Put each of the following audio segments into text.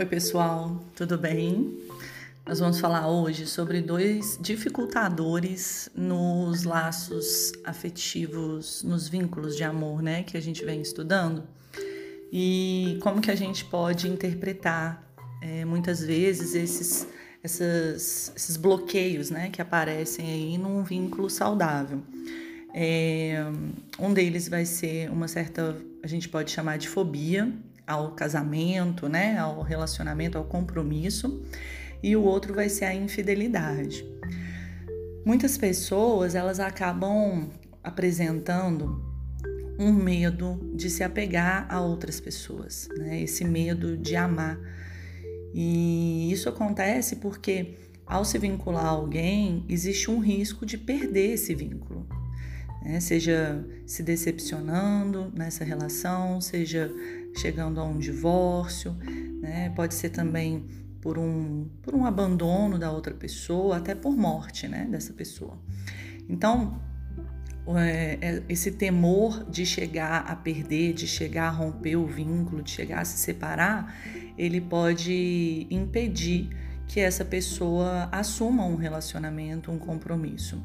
Oi, pessoal, tudo bem? Nós vamos falar hoje sobre dois dificultadores nos laços afetivos, nos vínculos de amor, né, que a gente vem estudando e como que a gente pode interpretar é, muitas vezes esses, essas, esses bloqueios, né, que aparecem aí num vínculo saudável. É, um deles vai ser uma certa, a gente pode chamar de fobia, ao casamento, né, ao relacionamento, ao compromisso, e o outro vai ser a infidelidade. Muitas pessoas elas acabam apresentando um medo de se apegar a outras pessoas, né? Esse medo de amar. E isso acontece porque ao se vincular a alguém, existe um risco de perder esse vínculo. Né? Seja se decepcionando nessa relação, seja chegando a um divórcio, né? pode ser também por um, por um abandono da outra pessoa, até por morte né? dessa pessoa. Então, é, é, esse temor de chegar a perder, de chegar a romper o vínculo, de chegar a se separar, ele pode impedir que essa pessoa assuma um relacionamento, um compromisso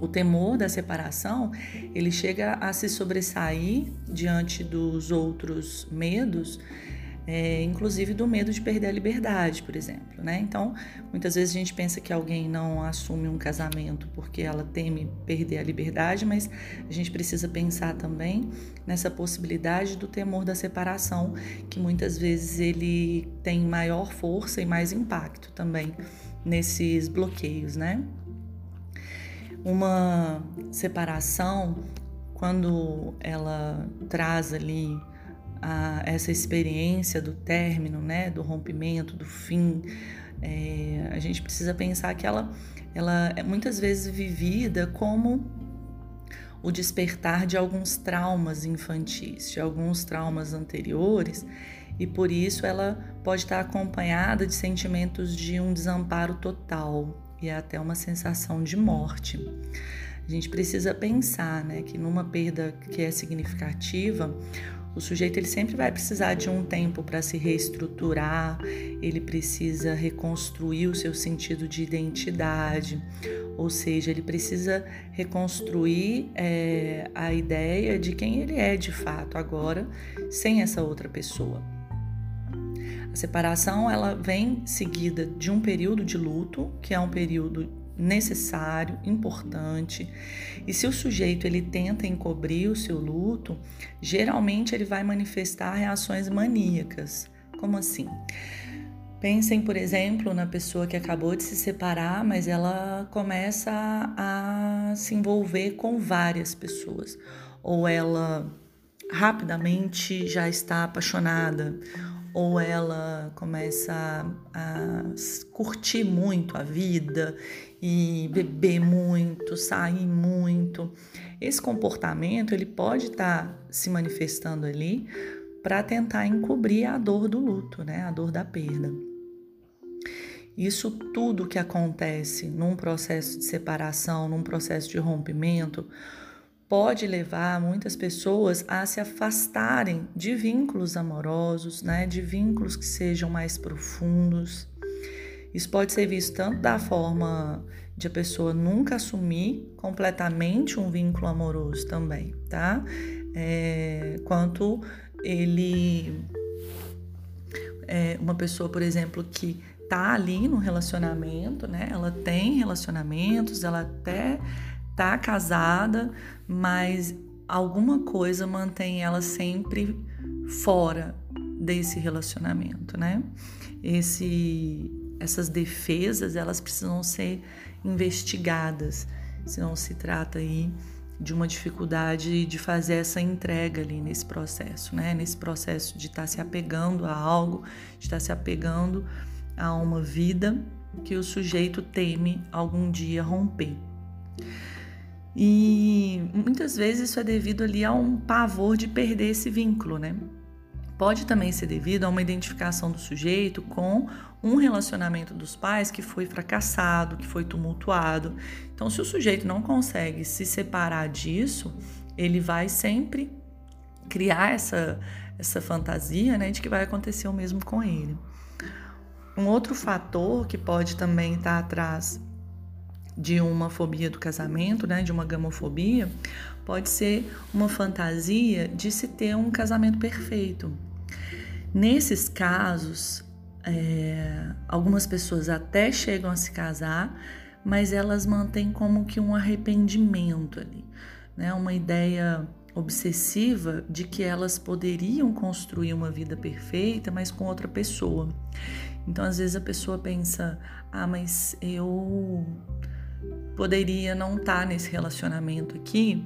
o temor da separação, ele chega a se sobressair diante dos outros medos, é, inclusive do medo de perder a liberdade, por exemplo. Né? Então, muitas vezes a gente pensa que alguém não assume um casamento porque ela teme perder a liberdade, mas a gente precisa pensar também nessa possibilidade do temor da separação, que muitas vezes ele tem maior força e mais impacto também nesses bloqueios, né? Uma separação, quando ela traz ali a, essa experiência do término, né, do rompimento, do fim, é, a gente precisa pensar que ela, ela é muitas vezes vivida como o despertar de alguns traumas infantis, de alguns traumas anteriores, e por isso ela pode estar acompanhada de sentimentos de um desamparo total, e é até uma sensação de morte. A gente precisa pensar, né, que numa perda que é significativa, o sujeito ele sempre vai precisar de um tempo para se reestruturar, ele precisa reconstruir o seu sentido de identidade, ou seja, ele precisa reconstruir é, a ideia de quem ele é de fato agora, sem essa outra pessoa. A separação ela vem seguida de um período de luto, que é um período necessário, importante. E se o sujeito ele tenta encobrir o seu luto, geralmente ele vai manifestar reações maníacas. Como assim? Pensem, por exemplo, na pessoa que acabou de se separar, mas ela começa a se envolver com várias pessoas, ou ela rapidamente já está apaixonada, ou ela começa a, a curtir muito a vida e beber muito, sair muito. Esse comportamento ele pode estar tá se manifestando ali para tentar encobrir a dor do luto, né? A dor da perda. Isso tudo que acontece num processo de separação, num processo de rompimento, pode levar muitas pessoas a se afastarem de vínculos amorosos, né, de vínculos que sejam mais profundos. Isso pode ser visto tanto da forma de a pessoa nunca assumir completamente um vínculo amoroso também, tá? É, quanto ele é uma pessoa, por exemplo, que tá ali no relacionamento, né? Ela tem relacionamentos, ela até tá casada, mas alguma coisa mantém ela sempre fora desse relacionamento, né? Esse, essas defesas elas precisam ser investigadas, se não se trata aí de uma dificuldade de fazer essa entrega ali nesse processo, né? Nesse processo de estar tá se apegando a algo, de estar tá se apegando a uma vida que o sujeito teme algum dia romper. E muitas vezes isso é devido ali a um pavor de perder esse vínculo, né? Pode também ser devido a uma identificação do sujeito com um relacionamento dos pais que foi fracassado, que foi tumultuado. Então, se o sujeito não consegue se separar disso, ele vai sempre criar essa, essa fantasia, né, de que vai acontecer o mesmo com ele. Um outro fator que pode também estar atrás de uma fobia do casamento, né, de uma gamofobia, pode ser uma fantasia de se ter um casamento perfeito. Nesses casos, é, algumas pessoas até chegam a se casar, mas elas mantêm como que um arrependimento ali, né? Uma ideia obsessiva de que elas poderiam construir uma vida perfeita, mas com outra pessoa. Então, às vezes a pessoa pensa: "Ah, mas eu poderia não estar tá nesse relacionamento aqui,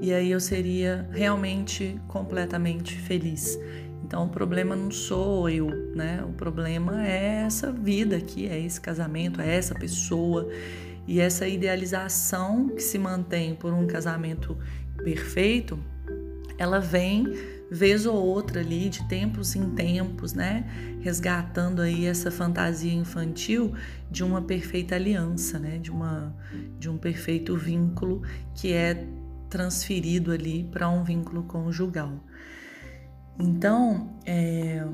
e aí eu seria realmente completamente feliz. Então o problema não sou eu, né? O problema é essa vida aqui, é esse casamento, é essa pessoa e essa idealização que se mantém por um casamento perfeito, ela vem vez ou outra ali, de tempos em tempos, né? Resgatando aí essa fantasia infantil de uma perfeita aliança, né? De, uma, de um perfeito vínculo que é transferido ali para um vínculo conjugal. Então, é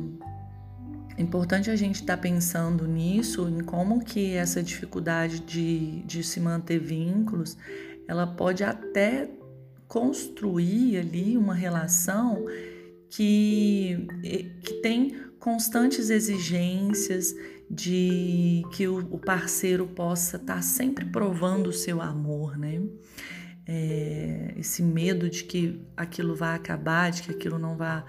importante a gente estar tá pensando nisso, em como que essa dificuldade de, de se manter vínculos, ela pode até construir ali uma relação que, que tem constantes exigências de que o, parceiro possa estar tá sempre provando o seu amor, né? É, esse medo de que aquilo vai acabar, de que aquilo não vai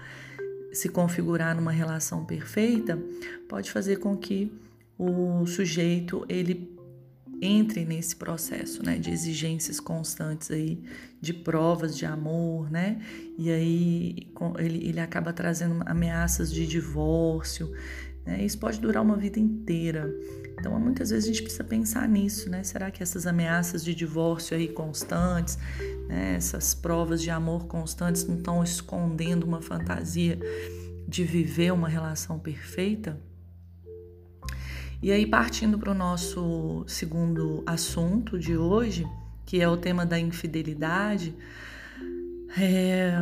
se configurar numa relação perfeita, pode fazer com que o sujeito ele entre nesse processo, né, de exigências constantes aí, de provas de amor, né, e aí ele, ele acaba trazendo ameaças de divórcio, né, isso pode durar uma vida inteira. Então, muitas vezes a gente precisa pensar nisso, né, será que essas ameaças de divórcio aí constantes, né, essas provas de amor constantes não estão escondendo uma fantasia de viver uma relação perfeita? E aí, partindo para o nosso segundo assunto de hoje, que é o tema da infidelidade, é...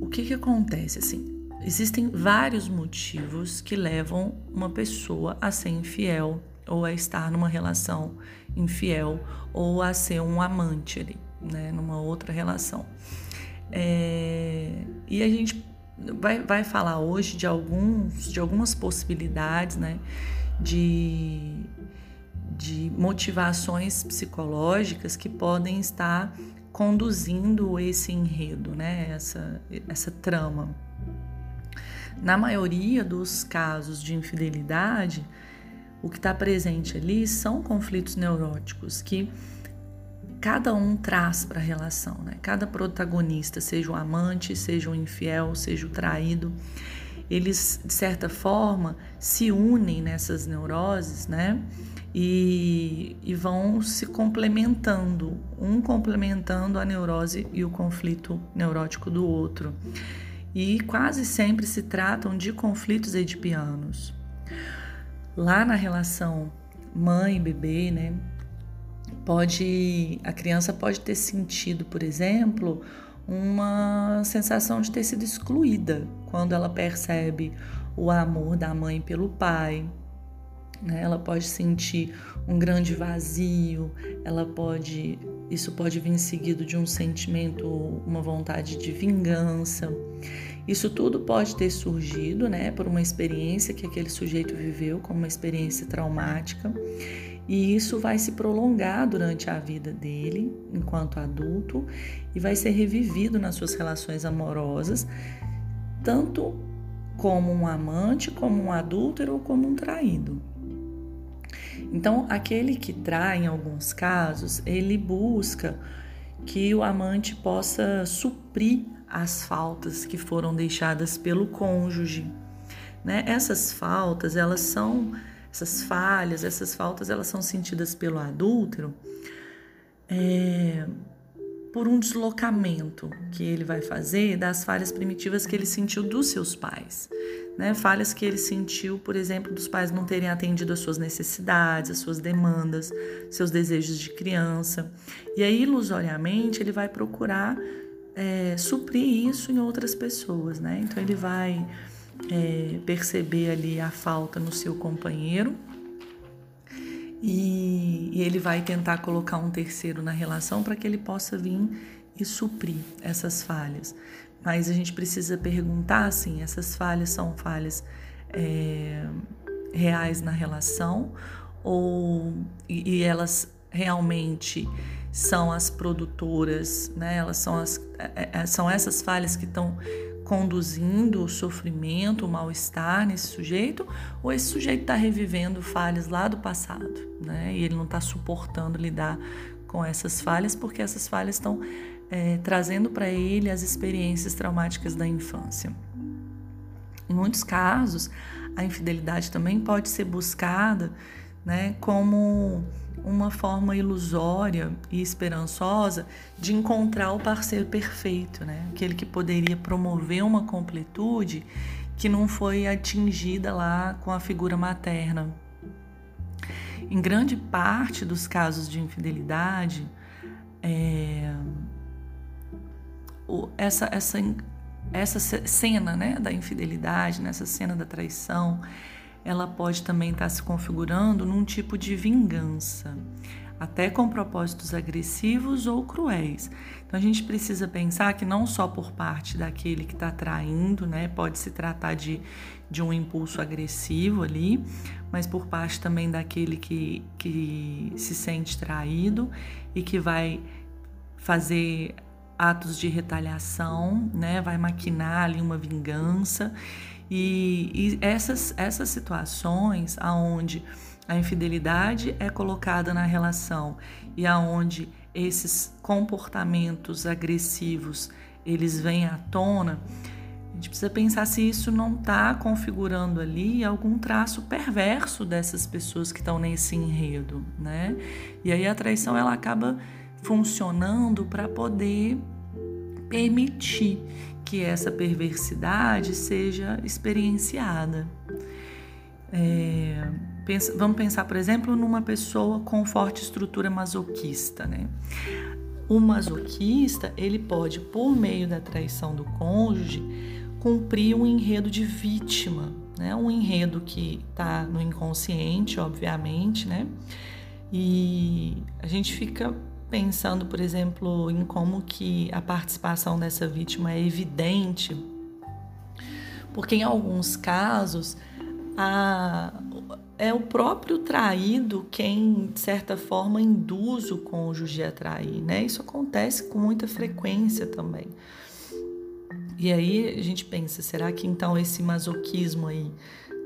o que, que acontece? Assim, existem vários motivos que levam uma pessoa a ser infiel ou a estar numa relação infiel ou a ser um amante ali, né, numa outra relação. É... E a gente vai, vai falar hoje de alguns de algumas possibilidades, né? De, de motivações psicológicas que podem estar conduzindo esse enredo, né? essa, essa trama. Na maioria dos casos de infidelidade, o que está presente ali são conflitos neuróticos que cada um traz para a relação, né? Cada protagonista, seja o amante, seja o infiel, seja o traído, eles de certa forma se unem nessas neuroses, né? E, e, vão se complementando, um complementando a neurose e o conflito neurótico do outro. E quase sempre se tratam de conflitos edipianos. Lá na relação mãe bebê, né? Pode a criança pode ter sentido, por exemplo, uma sensação de ter sido excluída quando ela percebe o amor da mãe pelo pai. Né? Ela pode sentir um grande vazio, ela pode, isso pode vir seguido de um sentimento, uma vontade de vingança. Isso tudo pode ter surgido, né, por uma experiência que aquele sujeito viveu, como uma experiência traumática, e isso vai se prolongar durante a vida dele, enquanto adulto, e vai ser revivido nas suas relações amorosas, tanto como um amante, como um adúltero ou como um traído. Então, aquele que trai, em alguns casos, ele busca que o amante possa suprir as faltas que foram deixadas pelo cônjuge. Né? Essas faltas, elas são essas falhas, essas faltas, elas são sentidas pelo adúltero é, por um deslocamento que ele vai fazer das falhas primitivas que ele sentiu dos seus pais. Né? Falhas que ele sentiu, por exemplo, dos pais não terem atendido às suas necessidades, às suas demandas, seus desejos de criança. E aí, ilusoriamente, ele vai procurar é, suprir isso em outras pessoas, né? Então ele vai é, perceber ali a falta no seu companheiro e, e ele vai tentar colocar um terceiro na relação para que ele possa vir e suprir essas falhas. Mas a gente precisa perguntar assim: essas falhas são falhas é, reais na relação ou e, e elas realmente são as produtoras, né? Elas são as é, é, são essas falhas que estão conduzindo o sofrimento, o mal-estar nesse sujeito, ou esse sujeito está revivendo falhas lá do passado, né? E ele não está suportando lidar com essas falhas porque essas falhas estão é, trazendo para ele as experiências traumáticas da infância. Em muitos casos, a infidelidade também pode ser buscada né, como uma forma ilusória e esperançosa de encontrar o parceiro perfeito, né? aquele que poderia promover uma completude que não foi atingida lá com a figura materna. Em grande parte dos casos de infidelidade, é, essa, essa, essa cena né, da infidelidade, nessa cena da traição, ela pode também estar se configurando num tipo de vingança, até com propósitos agressivos ou cruéis. Então a gente precisa pensar que não só por parte daquele que está traindo, né, pode se tratar de, de um impulso agressivo ali, mas por parte também daquele que, que se sente traído e que vai fazer atos de retaliação, né, vai maquinar ali uma vingança. E, e essas, essas situações aonde a infidelidade é colocada na relação e aonde esses comportamentos agressivos eles vêm à tona, a gente precisa pensar se isso não está configurando ali algum traço perverso dessas pessoas que estão nesse enredo, né? E aí a traição ela acaba funcionando para poder permitir que essa perversidade seja experienciada. É, pensa, vamos pensar, por exemplo, numa pessoa com forte estrutura masoquista, né? O masoquista, ele pode, por meio da traição do cônjuge, cumprir um enredo de vítima, né? Um enredo que está no inconsciente, obviamente, né? E a gente fica pensando, por exemplo, em como que a participação dessa vítima é evidente, porque em alguns casos a, é o próprio traído quem, de certa forma, induz o cônjuge a trair, né? Isso acontece com muita frequência também. E aí a gente pensa, será que então esse masoquismo aí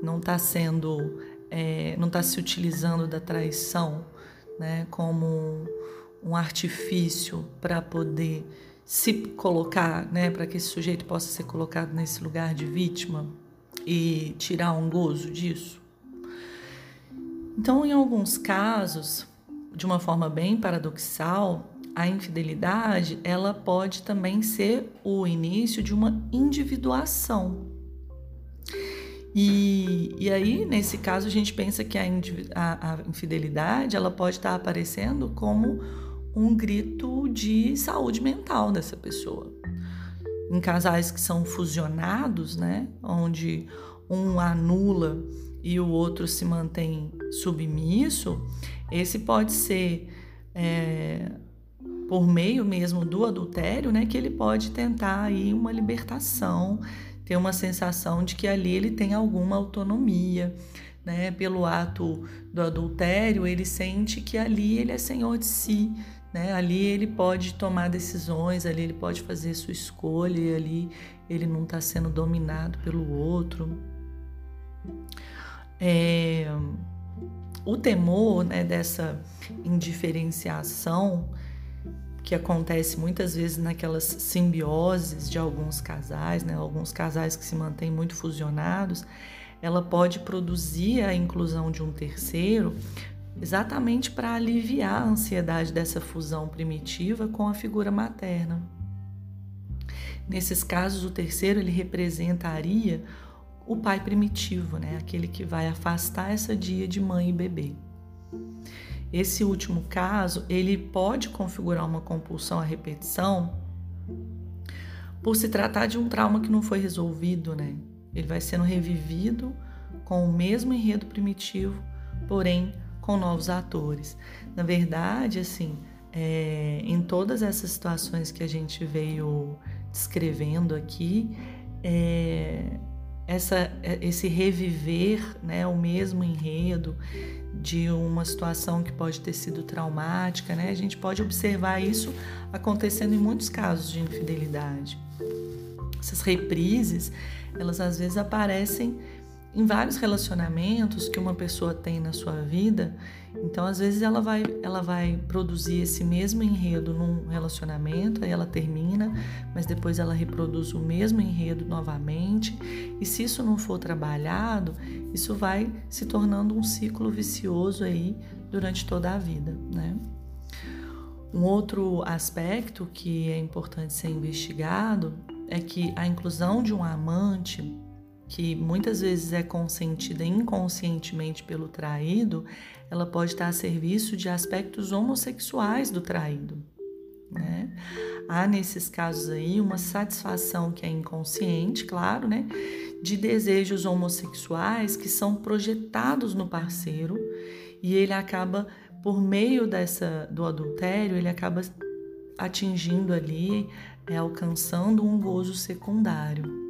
não está sendo, é, não está se utilizando da traição, né, como um artifício para poder se colocar, né, para que esse sujeito possa ser colocado nesse lugar de vítima e tirar um gozo disso. Então, em alguns casos, de uma forma bem paradoxal, a infidelidade ela pode também ser o início de uma individuação. E, e aí, nesse caso, a gente pensa que a, a, a infidelidade ela pode estar aparecendo como um grito de saúde mental dessa pessoa. Em casais que são fusionados, né, onde um anula e o outro se mantém submisso, esse pode ser é, por meio mesmo do adultério, né, que ele pode tentar aí uma libertação, ter uma sensação de que ali ele tem alguma autonomia, né, pelo ato do adultério, ele sente que ali ele é senhor de si, né? Ali ele pode tomar decisões, ali ele pode fazer sua escolha, e ali ele não está sendo dominado pelo outro. É, o temor né, dessa indiferenciação que acontece muitas vezes naquelas simbioses de alguns casais, né, alguns casais que se mantêm muito fusionados, ela pode produzir a inclusão de um terceiro exatamente para aliviar a ansiedade dessa fusão primitiva com a figura materna. Nesses casos, o terceiro ele representaria o pai primitivo, né? aquele que vai afastar essa dia de mãe e bebê. Esse último caso, ele pode configurar uma compulsão à repetição por se tratar de um trauma que não foi resolvido, né? Ele vai sendo revivido com o mesmo enredo primitivo, porém com novos atores. Na verdade, assim, é, em todas essas situações que a gente veio descrevendo aqui, é, essa, esse reviver né, o mesmo enredo de uma situação que pode ter sido traumática, né, a gente pode observar isso acontecendo em muitos casos de infidelidade. Essas reprises, elas às vezes aparecem em vários relacionamentos que uma pessoa tem na sua vida. Então, às vezes ela vai, ela vai produzir esse mesmo enredo num relacionamento, aí ela termina, mas depois ela reproduz o mesmo enredo novamente. E se isso não for trabalhado, isso vai se tornando um ciclo vicioso aí durante toda a vida, né? Um outro aspecto que é importante ser investigado é que a inclusão de um amante que muitas vezes é consentida inconscientemente pelo traído, ela pode estar a serviço de aspectos homossexuais do traído. Né? Há nesses casos aí uma satisfação que é inconsciente, claro, né? de desejos homossexuais que são projetados no parceiro e ele acaba por meio dessa do adultério ele acaba atingindo ali, é, alcançando um gozo secundário.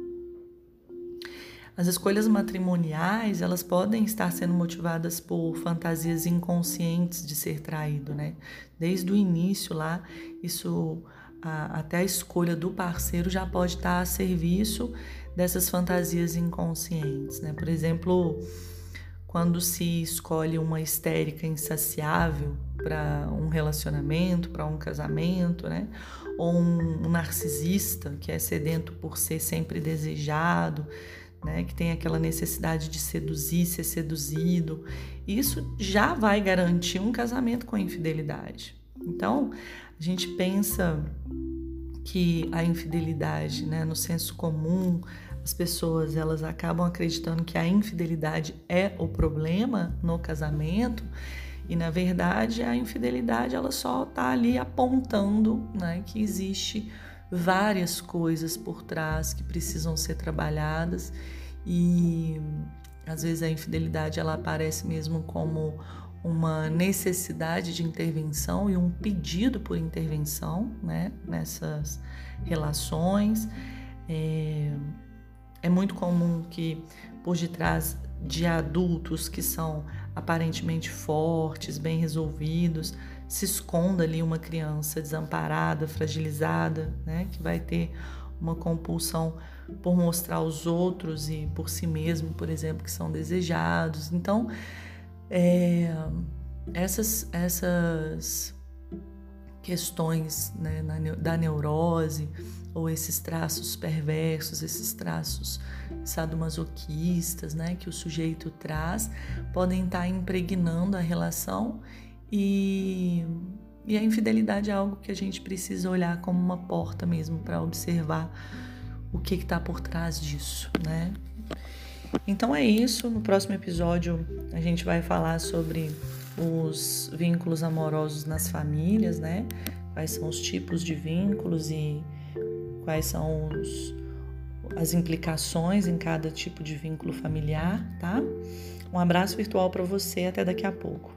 As escolhas matrimoniais, elas podem estar sendo motivadas por fantasias inconscientes de ser traído, né? Desde o início lá, isso a, até a escolha do parceiro já pode estar a serviço dessas fantasias inconscientes, né? Por exemplo, quando se escolhe uma histérica insaciável para um relacionamento, para um casamento, né? Ou um, um narcisista que é sedento por ser sempre desejado, né, que tem aquela necessidade de seduzir, ser seduzido, isso já vai garantir um casamento com a infidelidade. Então, a gente pensa que a infidelidade, né, no senso comum, as pessoas elas acabam acreditando que a infidelidade é o problema no casamento e na verdade a infidelidade ela só está ali apontando né, que existe várias coisas por trás que precisam ser trabalhadas e às vezes a infidelidade ela aparece mesmo como uma necessidade de intervenção e um pedido por intervenção né, nessas relações. É, é muito comum que por detrás de adultos que são aparentemente fortes, bem resolvidos, se esconda ali uma criança desamparada, fragilizada, né, que vai ter uma compulsão por mostrar aos outros e por si mesmo, por exemplo, que são desejados. Então, é, essas, essas questões né, da neurose ou esses traços perversos, esses traços sadomasoquistas né, que o sujeito traz, podem estar impregnando a relação e, e a infidelidade é algo que a gente precisa olhar como uma porta mesmo para observar o que está por trás disso, né? Então é isso. No próximo episódio a gente vai falar sobre os vínculos amorosos nas famílias, né? Quais são os tipos de vínculos e quais são os, as implicações em cada tipo de vínculo familiar, tá? Um abraço virtual para você, até daqui a pouco.